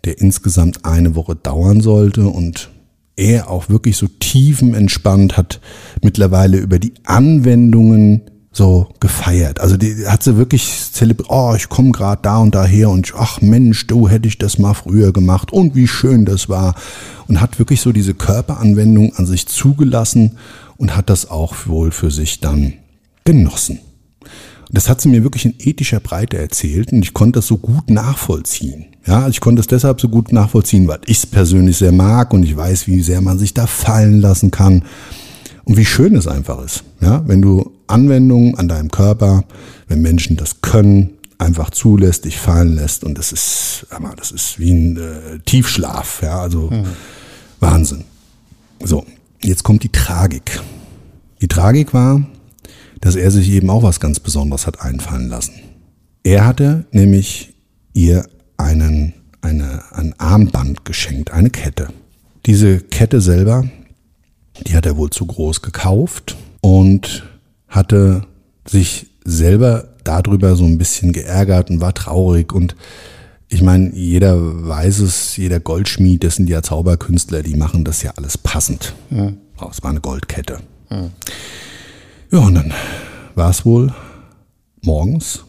der insgesamt eine Woche dauern sollte und er auch wirklich so tiefenentspannt hat mittlerweile über die Anwendungen so gefeiert. Also die hat sie wirklich zelebriert, oh, ich komme gerade da und daher und ach Mensch, du hätte ich das mal früher gemacht und wie schön das war. Und hat wirklich so diese Körperanwendung an sich zugelassen und hat das auch wohl für sich dann genossen. Das hat sie mir wirklich in ethischer Breite erzählt und ich konnte das so gut nachvollziehen. Ja, ich konnte es deshalb so gut nachvollziehen, weil ich es persönlich sehr mag und ich weiß, wie sehr man sich da fallen lassen kann und wie schön es einfach ist. Ja, wenn du Anwendungen an deinem Körper, wenn Menschen das können, einfach zulässt, dich fallen lässt und das ist, das ist wie ein äh, Tiefschlaf. Ja, also mhm. Wahnsinn. So, jetzt kommt die Tragik. Die Tragik war, dass er sich eben auch was ganz Besonderes hat einfallen lassen. Er hatte nämlich ihr einen, eine, ein Armband geschenkt, eine Kette. Diese Kette selber, die hat er wohl zu groß gekauft und hatte sich selber darüber so ein bisschen geärgert und war traurig und ich meine, jeder weiß es, jeder Goldschmied, das sind ja Zauberkünstler, die machen das ja alles passend. Ja. Oh, es war eine Goldkette. Ja. ja, und dann war es wohl morgens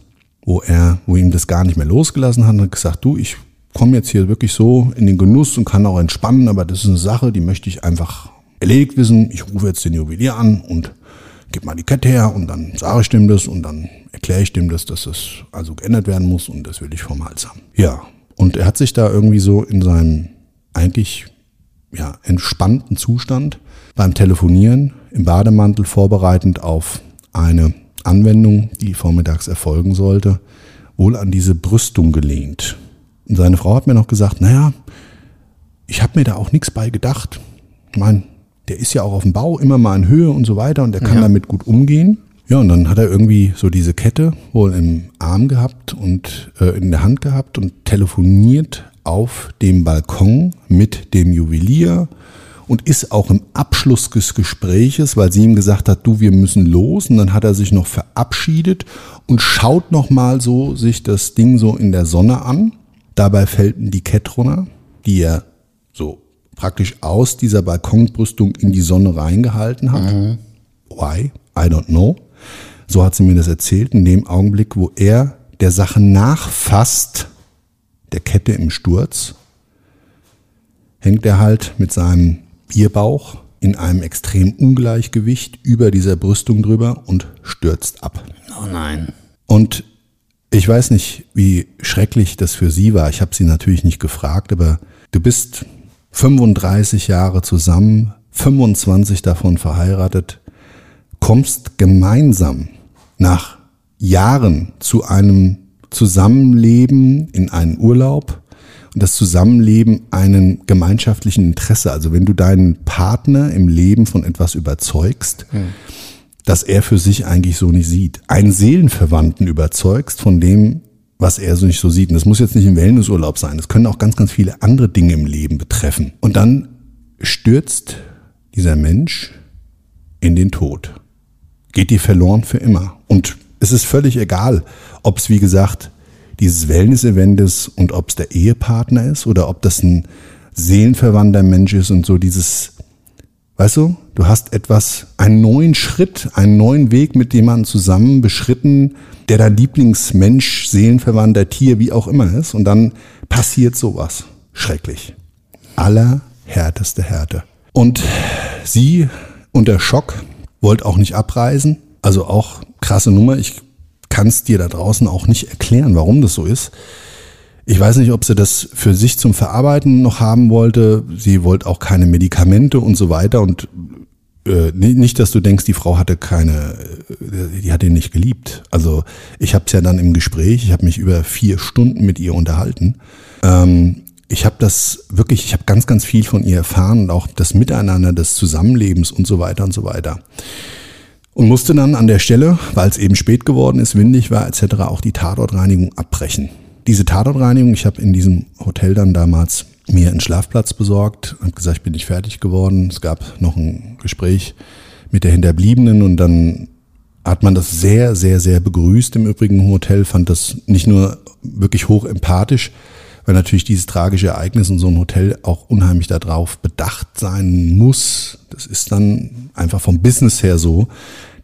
wo er, wo ihm das gar nicht mehr losgelassen hat und hat gesagt, du, ich komme jetzt hier wirklich so in den Genuss und kann auch entspannen, aber das ist eine Sache, die möchte ich einfach erledigt wissen. Ich rufe jetzt den Juwelier an und gebe mal die Kette her und dann sage ich dem das und dann erkläre ich dem das, dass das also geändert werden muss und das will ich vom Hals haben. Ja, und er hat sich da irgendwie so in seinem eigentlich ja, entspannten Zustand beim Telefonieren im Bademantel vorbereitend auf eine Anwendung, die vormittags erfolgen sollte, wohl an diese Brüstung gelehnt. Und seine Frau hat mir noch gesagt, naja, ich habe mir da auch nichts bei gedacht. Ich meine, der ist ja auch auf dem Bau immer mal in Höhe und so weiter und der kann ja. damit gut umgehen. Ja, und dann hat er irgendwie so diese Kette wohl im Arm gehabt und äh, in der Hand gehabt und telefoniert auf dem Balkon mit dem Juwelier und ist auch im Abschluss des Gespräches, weil sie ihm gesagt hat, du, wir müssen los. Und dann hat er sich noch verabschiedet und schaut noch mal so sich das Ding so in der Sonne an. Dabei fällt die Kette runter, die er so praktisch aus dieser Balkonbrüstung in die Sonne reingehalten hat. Mhm. Why? I don't know. So hat sie mir das erzählt. In dem Augenblick, wo er der Sache nachfasst, der Kette im Sturz, hängt er halt mit seinem Bierbauch in einem extremen Ungleichgewicht über dieser Brüstung drüber und stürzt ab. Oh nein. Und ich weiß nicht, wie schrecklich das für sie war. Ich habe sie natürlich nicht gefragt, aber du bist 35 Jahre zusammen, 25 davon verheiratet, kommst gemeinsam nach Jahren zu einem Zusammenleben in einen Urlaub und das Zusammenleben einen gemeinschaftlichen Interesse. Also wenn du deinen Partner im Leben von etwas überzeugst, mhm. dass er für sich eigentlich so nicht sieht, einen Seelenverwandten überzeugst von dem, was er so nicht so sieht. Und das muss jetzt nicht ein Wellnessurlaub sein. Das können auch ganz, ganz viele andere Dinge im Leben betreffen. Und dann stürzt dieser Mensch in den Tod. Geht dir verloren für immer. Und es ist völlig egal, ob es, wie gesagt, dieses Wellness-Event ist und ob es der Ehepartner ist oder ob das ein seelenverwandter Mensch ist und so dieses, weißt du, du hast etwas, einen neuen Schritt, einen neuen Weg mit jemandem zusammen beschritten, der dein Lieblingsmensch, seelenverwandter Tier, wie auch immer ist und dann passiert sowas. Schrecklich. Allerhärteste Härte. Und sie unter Schock wollte auch nicht abreisen. Also auch krasse Nummer. Ich kann es dir da draußen auch nicht erklären, warum das so ist. Ich weiß nicht, ob sie das für sich zum Verarbeiten noch haben wollte. Sie wollte auch keine Medikamente und so weiter. Und äh, nicht, dass du denkst, die Frau hatte keine, äh, die hat ihn nicht geliebt. Also ich habe es ja dann im Gespräch, ich habe mich über vier Stunden mit ihr unterhalten. Ähm, ich habe das wirklich, ich habe ganz, ganz viel von ihr erfahren und auch das Miteinander des Zusammenlebens und so weiter und so weiter. Und musste dann an der Stelle, weil es eben spät geworden ist, windig war etc., auch die Tatortreinigung abbrechen. Diese Tatortreinigung, ich habe in diesem Hotel dann damals mir einen Schlafplatz besorgt, habe gesagt, ich bin nicht fertig geworden. Es gab noch ein Gespräch mit der Hinterbliebenen und dann hat man das sehr, sehr, sehr begrüßt im übrigen Hotel, fand das nicht nur wirklich hoch empathisch, weil natürlich dieses tragische Ereignis in so einem Hotel auch unheimlich darauf bedacht sein muss. Das ist dann einfach vom Business her so,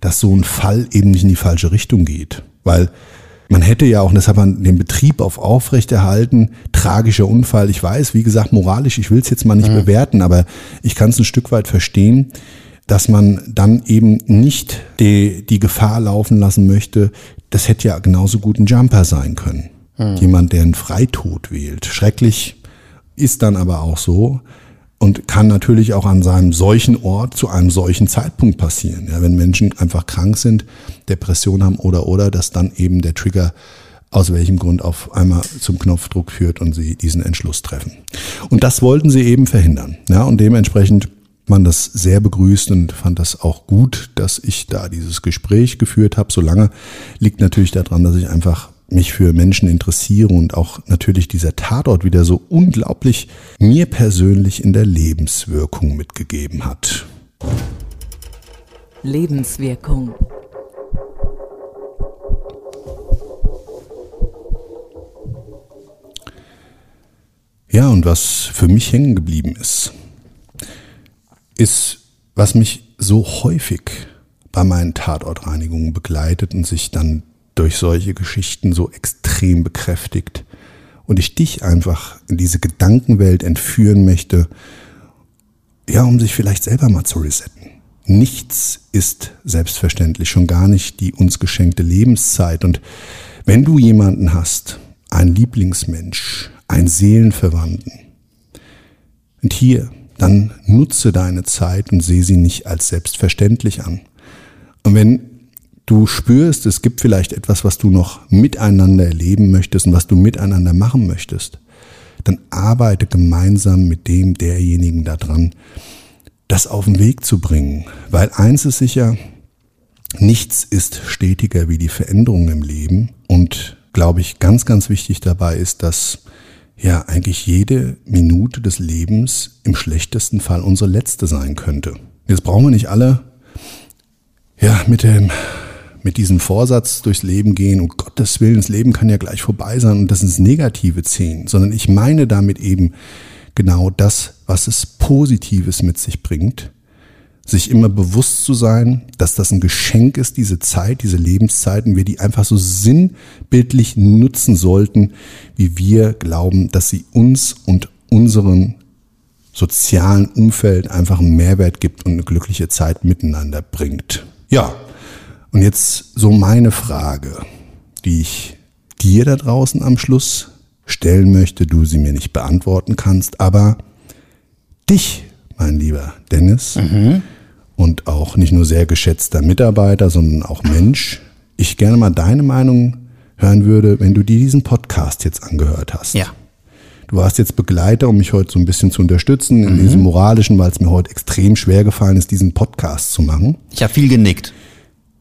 dass so ein Fall eben nicht in die falsche Richtung geht. Weil man hätte ja auch, und das hat man den Betrieb auf aufrechterhalten, tragischer Unfall. Ich weiß, wie gesagt, moralisch, ich will es jetzt mal nicht mhm. bewerten, aber ich kann es ein Stück weit verstehen, dass man dann eben nicht die, die Gefahr laufen lassen möchte, das hätte ja genauso gut ein Jumper sein können. Hm. Jemand, der einen Freitod wählt. Schrecklich ist dann aber auch so und kann natürlich auch an seinem solchen Ort zu einem solchen Zeitpunkt passieren. Ja, wenn Menschen einfach krank sind, Depression haben oder oder, dass dann eben der Trigger aus welchem Grund auf einmal zum Knopfdruck führt und sie diesen Entschluss treffen. Und das wollten sie eben verhindern. Ja, und dementsprechend man das sehr begrüßt und fand das auch gut, dass ich da dieses Gespräch geführt habe. Solange liegt natürlich daran, dass ich einfach mich für Menschen interessiere und auch natürlich dieser Tatort wieder so unglaublich mir persönlich in der Lebenswirkung mitgegeben hat. Lebenswirkung. Ja, und was für mich hängen geblieben ist, ist, was mich so häufig bei meinen Tatortreinigungen begleitet und sich dann durch solche Geschichten so extrem bekräftigt und ich dich einfach in diese Gedankenwelt entführen möchte, ja, um sich vielleicht selber mal zu resetten. Nichts ist selbstverständlich, schon gar nicht die uns geschenkte Lebenszeit. Und wenn du jemanden hast, ein Lieblingsmensch, ein Seelenverwandten, und hier dann nutze deine Zeit und sehe sie nicht als selbstverständlich an. Und wenn du spürst, es gibt vielleicht etwas, was du noch miteinander erleben möchtest und was du miteinander machen möchtest, dann arbeite gemeinsam mit dem, derjenigen daran, das auf den Weg zu bringen. Weil eins ist sicher, nichts ist stetiger wie die Veränderung im Leben. Und glaube ich, ganz, ganz wichtig dabei ist, dass ja eigentlich jede Minute des Lebens im schlechtesten Fall unsere letzte sein könnte. Jetzt brauchen wir nicht alle ja mit dem mit diesem Vorsatz durchs Leben gehen, um Gottes Willen, das Leben kann ja gleich vorbei sein und das ins Negative ziehen, sondern ich meine damit eben genau das, was es Positives mit sich bringt sich immer bewusst zu sein, dass das ein Geschenk ist, diese Zeit, diese Lebenszeiten, wir die einfach so sinnbildlich nutzen sollten, wie wir glauben, dass sie uns und unseren sozialen Umfeld einfach einen Mehrwert gibt und eine glückliche Zeit miteinander bringt. Ja, und jetzt so meine Frage, die ich dir da draußen am Schluss stellen möchte, du sie mir nicht beantworten kannst, aber dich, mein lieber Dennis, mhm und auch nicht nur sehr geschätzter Mitarbeiter, sondern auch Mensch, ich gerne mal deine Meinung hören würde, wenn du dir diesen Podcast jetzt angehört hast. Ja. Du warst jetzt Begleiter, um mich heute so ein bisschen zu unterstützen in mhm. diesem moralischen, weil es mir heute extrem schwer gefallen ist, diesen Podcast zu machen. Ich habe viel genickt.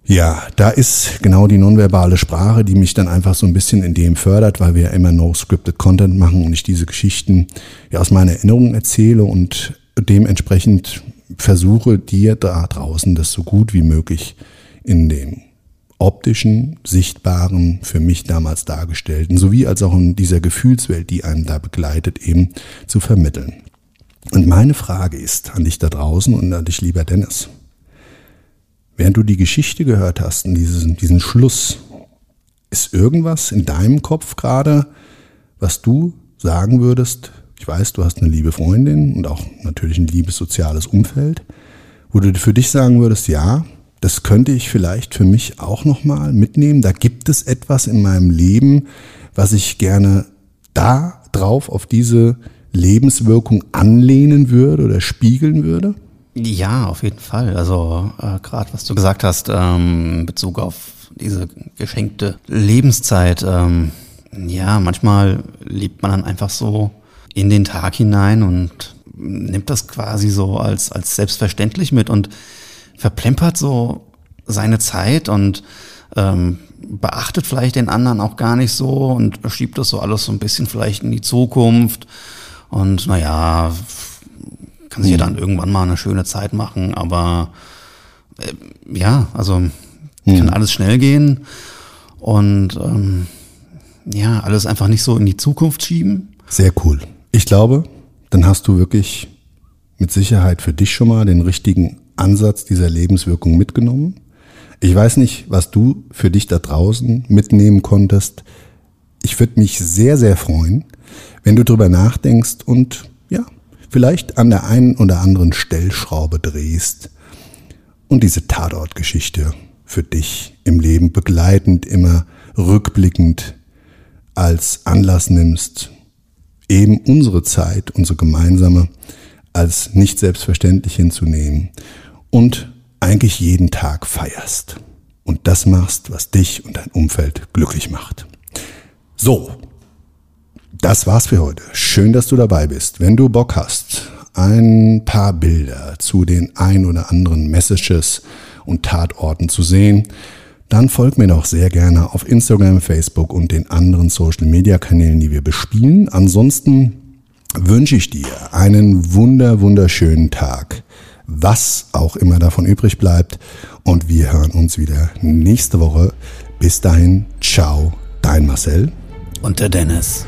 Ja, da ist genau die nonverbale Sprache, die mich dann einfach so ein bisschen in dem fördert, weil wir ja immer no scripted Content machen und ich diese Geschichten ja aus meiner Erinnerung erzähle und dementsprechend versuche dir da draußen das so gut wie möglich in dem optischen, sichtbaren, für mich damals dargestellten, sowie als auch in dieser Gefühlswelt, die einen da begleitet, eben zu vermitteln. Und meine Frage ist an dich da draußen und an dich, lieber Dennis. Während du die Geschichte gehört hast und diesen, diesen Schluss, ist irgendwas in deinem Kopf gerade, was du sagen würdest, ich weiß, du hast eine liebe Freundin und auch natürlich ein liebes soziales Umfeld, wo du für dich sagen würdest, ja, das könnte ich vielleicht für mich auch nochmal mitnehmen. Da gibt es etwas in meinem Leben, was ich gerne da drauf auf diese Lebenswirkung anlehnen würde oder spiegeln würde? Ja, auf jeden Fall. Also äh, gerade was du gesagt hast ähm, in Bezug auf diese geschenkte Lebenszeit. Ähm, ja, manchmal lebt man dann einfach so in den Tag hinein und nimmt das quasi so als, als selbstverständlich mit und verplempert so seine Zeit und ähm, beachtet vielleicht den anderen auch gar nicht so und schiebt das so alles so ein bisschen vielleicht in die Zukunft. Und naja, kann sich ja dann irgendwann mal eine schöne Zeit machen, aber äh, ja, also kann alles schnell gehen und ähm, ja, alles einfach nicht so in die Zukunft schieben. Sehr cool. Ich glaube, dann hast du wirklich mit Sicherheit für dich schon mal den richtigen Ansatz dieser Lebenswirkung mitgenommen. Ich weiß nicht, was du für dich da draußen mitnehmen konntest. Ich würde mich sehr, sehr freuen, wenn du drüber nachdenkst und vielleicht an der einen oder anderen Stellschraube drehst und diese Tatortgeschichte für dich im Leben begleitend, immer rückblickend als Anlass nimmst, eben unsere Zeit, unsere gemeinsame, als nicht selbstverständlich hinzunehmen und eigentlich jeden Tag feierst und das machst, was dich und dein Umfeld glücklich macht. So, das war's für heute. Schön, dass du dabei bist. Wenn du Bock hast, ein paar Bilder zu den ein oder anderen Messages und Tatorten zu sehen, dann folg mir doch sehr gerne auf Instagram, Facebook und den anderen Social Media Kanälen, die wir bespielen. Ansonsten wünsche ich dir einen wunder, wunderschönen Tag, was auch immer davon übrig bleibt. Und wir hören uns wieder nächste Woche. Bis dahin, ciao, dein Marcel. Und der Dennis.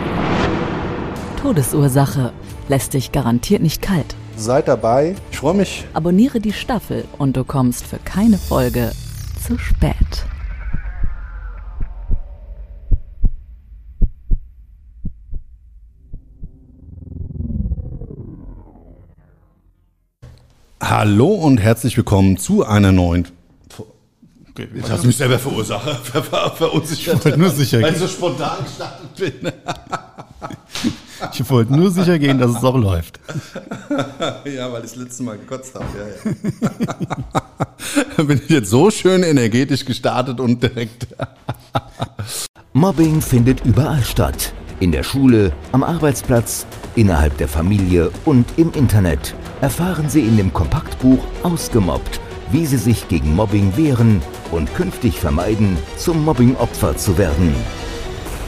Todesursache lässt dich garantiert nicht kalt. Seid dabei. Ich freue mich. Abonniere die Staffel und du kommst für keine Folge zu spät. Hallo und herzlich willkommen zu einer neuen. Okay, hast du mich selber verursacht, (laughs) ver ver verunsichert. Ich wollte nur sicher weil ich so spontan gestartet bin. (laughs) (laughs) Ich wollte nur sicher gehen, dass es auch läuft. (laughs) ja, weil ich das letzte Mal gekotzt habe. Ja, ja. (laughs) bin ich jetzt so schön energetisch gestartet und direkt. Mobbing findet überall statt. In der Schule, am Arbeitsplatz, innerhalb der Familie und im Internet. Erfahren Sie in dem Kompaktbuch Ausgemobbt, wie Sie sich gegen Mobbing wehren und künftig vermeiden, zum Mobbingopfer zu werden.